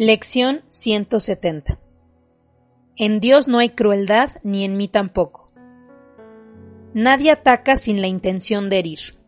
Lección 170 En Dios no hay crueldad, ni en mí tampoco. Nadie ataca sin la intención de herir.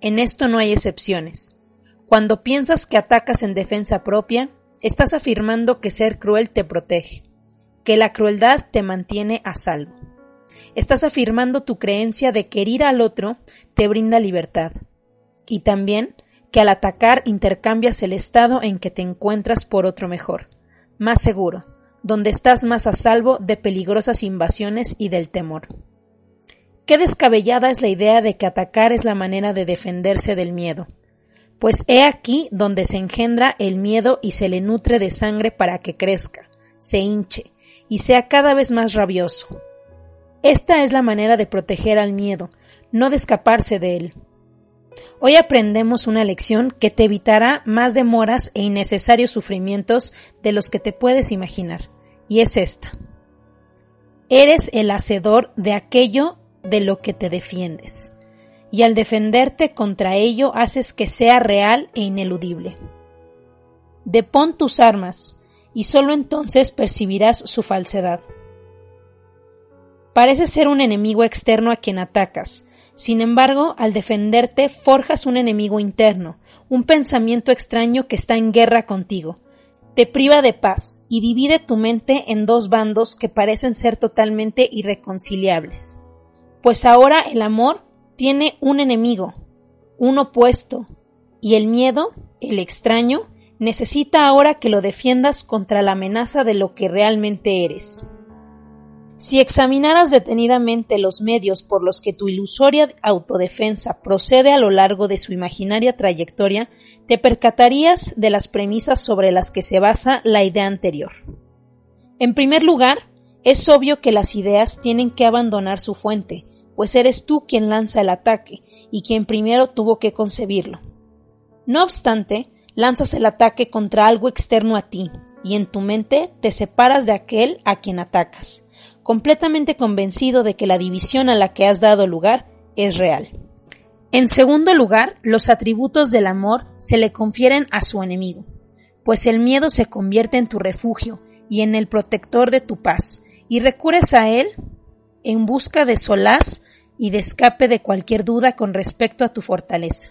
En esto no hay excepciones. Cuando piensas que atacas en defensa propia, estás afirmando que ser cruel te protege, que la crueldad te mantiene a salvo. Estás afirmando tu creencia de que herir al otro te brinda libertad, y también que al atacar intercambias el estado en que te encuentras por otro mejor, más seguro, donde estás más a salvo de peligrosas invasiones y del temor. Qué descabellada es la idea de que atacar es la manera de defenderse del miedo, pues he aquí donde se engendra el miedo y se le nutre de sangre para que crezca, se hinche y sea cada vez más rabioso. Esta es la manera de proteger al miedo, no de escaparse de él. Hoy aprendemos una lección que te evitará más demoras e innecesarios sufrimientos de los que te puedes imaginar, y es esta. Eres el hacedor de aquello de lo que te defiendes, y al defenderte contra ello haces que sea real e ineludible. Depón tus armas, y sólo entonces percibirás su falsedad. Parece ser un enemigo externo a quien atacas, sin embargo, al defenderte forjas un enemigo interno, un pensamiento extraño que está en guerra contigo. Te priva de paz y divide tu mente en dos bandos que parecen ser totalmente irreconciliables. Pues ahora el amor tiene un enemigo, un opuesto, y el miedo, el extraño, necesita ahora que lo defiendas contra la amenaza de lo que realmente eres. Si examinaras detenidamente los medios por los que tu ilusoria autodefensa procede a lo largo de su imaginaria trayectoria, te percatarías de las premisas sobre las que se basa la idea anterior. En primer lugar, es obvio que las ideas tienen que abandonar su fuente, pues eres tú quien lanza el ataque y quien primero tuvo que concebirlo. No obstante, lanzas el ataque contra algo externo a ti, y en tu mente te separas de aquel a quien atacas completamente convencido de que la división a la que has dado lugar es real. En segundo lugar, los atributos del amor se le confieren a su enemigo, pues el miedo se convierte en tu refugio y en el protector de tu paz, y recurres a él en busca de solaz y de escape de cualquier duda con respecto a tu fortaleza,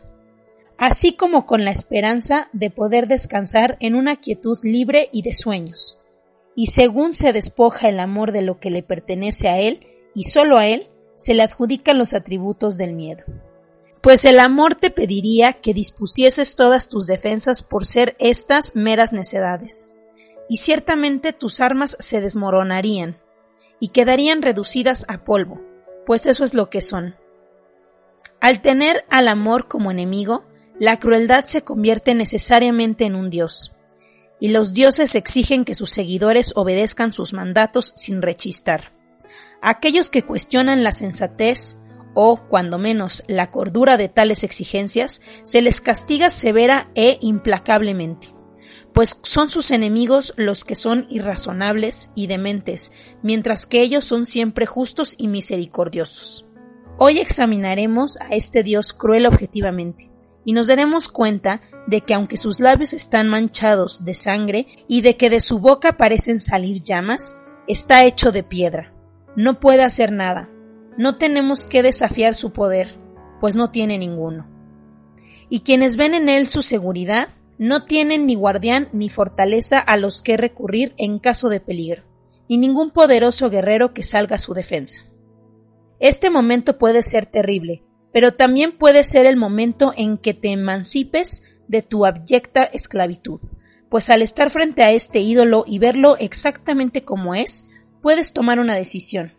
así como con la esperanza de poder descansar en una quietud libre y de sueños y según se despoja el amor de lo que le pertenece a él, y solo a él, se le adjudican los atributos del miedo. Pues el amor te pediría que dispusieses todas tus defensas por ser estas meras necedades, y ciertamente tus armas se desmoronarían, y quedarían reducidas a polvo, pues eso es lo que son. Al tener al amor como enemigo, la crueldad se convierte necesariamente en un dios, y los dioses exigen que sus seguidores obedezcan sus mandatos sin rechistar. Aquellos que cuestionan la sensatez o, cuando menos, la cordura de tales exigencias, se les castiga severa e implacablemente, pues son sus enemigos los que son irrazonables y dementes, mientras que ellos son siempre justos y misericordiosos. Hoy examinaremos a este Dios cruel objetivamente, y nos daremos cuenta de que aunque sus labios están manchados de sangre y de que de su boca parecen salir llamas, está hecho de piedra. No puede hacer nada. No tenemos que desafiar su poder, pues no tiene ninguno. Y quienes ven en él su seguridad, no tienen ni guardián ni fortaleza a los que recurrir en caso de peligro, ni ningún poderoso guerrero que salga a su defensa. Este momento puede ser terrible, pero también puede ser el momento en que te emancipes de tu abyecta esclavitud, pues al estar frente a este ídolo y verlo exactamente como es, puedes tomar una decisión.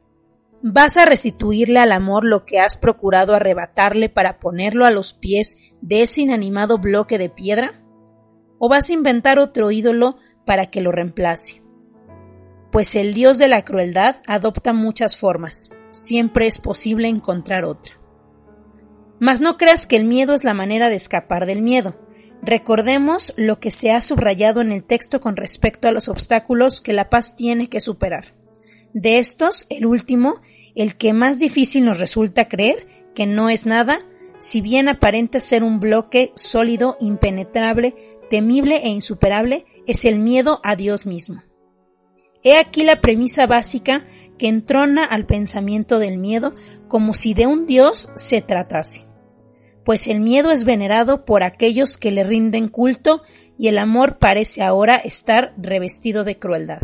¿Vas a restituirle al amor lo que has procurado arrebatarle para ponerlo a los pies de ese inanimado bloque de piedra? ¿O vas a inventar otro ídolo para que lo reemplace? Pues el dios de la crueldad adopta muchas formas, siempre es posible encontrar otra. Mas no creas que el miedo es la manera de escapar del miedo. Recordemos lo que se ha subrayado en el texto con respecto a los obstáculos que la paz tiene que superar. De estos, el último, el que más difícil nos resulta creer, que no es nada, si bien aparenta ser un bloque sólido, impenetrable, temible e insuperable, es el miedo a Dios mismo. He aquí la premisa básica que entrona al pensamiento del miedo como si de un Dios se tratase pues el miedo es venerado por aquellos que le rinden culto y el amor parece ahora estar revestido de crueldad.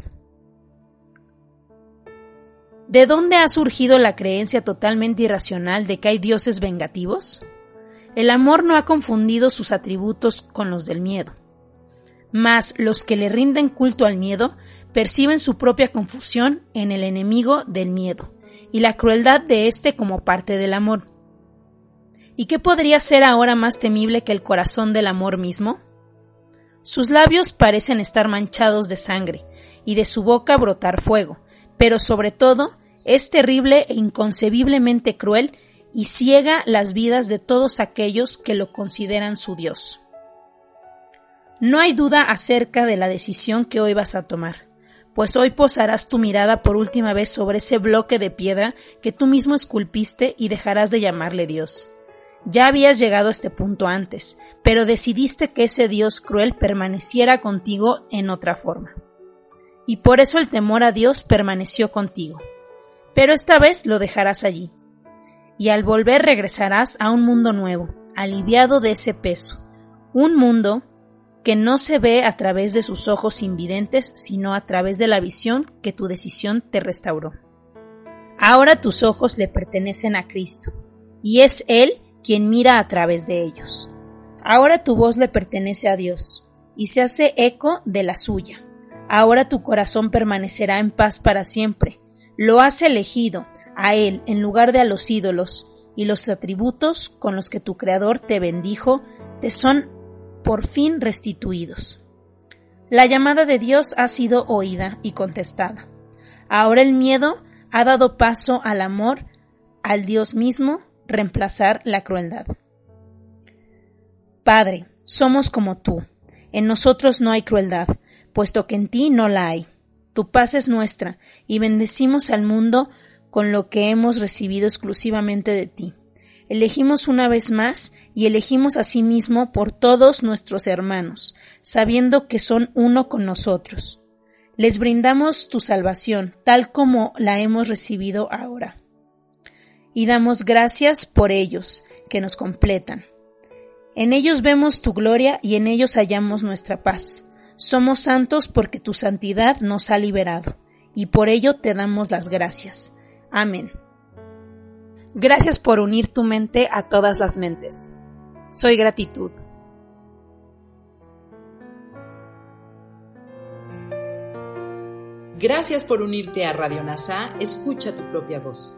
¿De dónde ha surgido la creencia totalmente irracional de que hay dioses vengativos? El amor no ha confundido sus atributos con los del miedo. Mas los que le rinden culto al miedo perciben su propia confusión en el enemigo del miedo y la crueldad de éste como parte del amor. ¿Y qué podría ser ahora más temible que el corazón del amor mismo? Sus labios parecen estar manchados de sangre y de su boca brotar fuego, pero sobre todo es terrible e inconcebiblemente cruel y ciega las vidas de todos aquellos que lo consideran su Dios. No hay duda acerca de la decisión que hoy vas a tomar, pues hoy posarás tu mirada por última vez sobre ese bloque de piedra que tú mismo esculpiste y dejarás de llamarle Dios. Ya habías llegado a este punto antes, pero decidiste que ese Dios cruel permaneciera contigo en otra forma. Y por eso el temor a Dios permaneció contigo. Pero esta vez lo dejarás allí. Y al volver regresarás a un mundo nuevo, aliviado de ese peso. Un mundo que no se ve a través de sus ojos invidentes, sino a través de la visión que tu decisión te restauró. Ahora tus ojos le pertenecen a Cristo, y es Él quien mira a través de ellos. Ahora tu voz le pertenece a Dios, y se hace eco de la suya. Ahora tu corazón permanecerá en paz para siempre. Lo has elegido a Él en lugar de a los ídolos, y los atributos con los que tu Creador te bendijo te son por fin restituidos. La llamada de Dios ha sido oída y contestada. Ahora el miedo ha dado paso al amor, al Dios mismo reemplazar la crueldad. Padre, somos como tú. En nosotros no hay crueldad, puesto que en ti no la hay. Tu paz es nuestra, y bendecimos al mundo con lo que hemos recibido exclusivamente de ti. Elegimos una vez más y elegimos a sí mismo por todos nuestros hermanos, sabiendo que son uno con nosotros. Les brindamos tu salvación, tal como la hemos recibido ahora y damos gracias por ellos, que nos completan. En ellos vemos tu gloria y en ellos hallamos nuestra paz. Somos santos porque tu santidad nos ha liberado, y por ello te damos las gracias. Amén. Gracias por unir tu mente a todas las mentes. Soy gratitud. Gracias por unirte a Radio NASA. Escucha tu propia voz.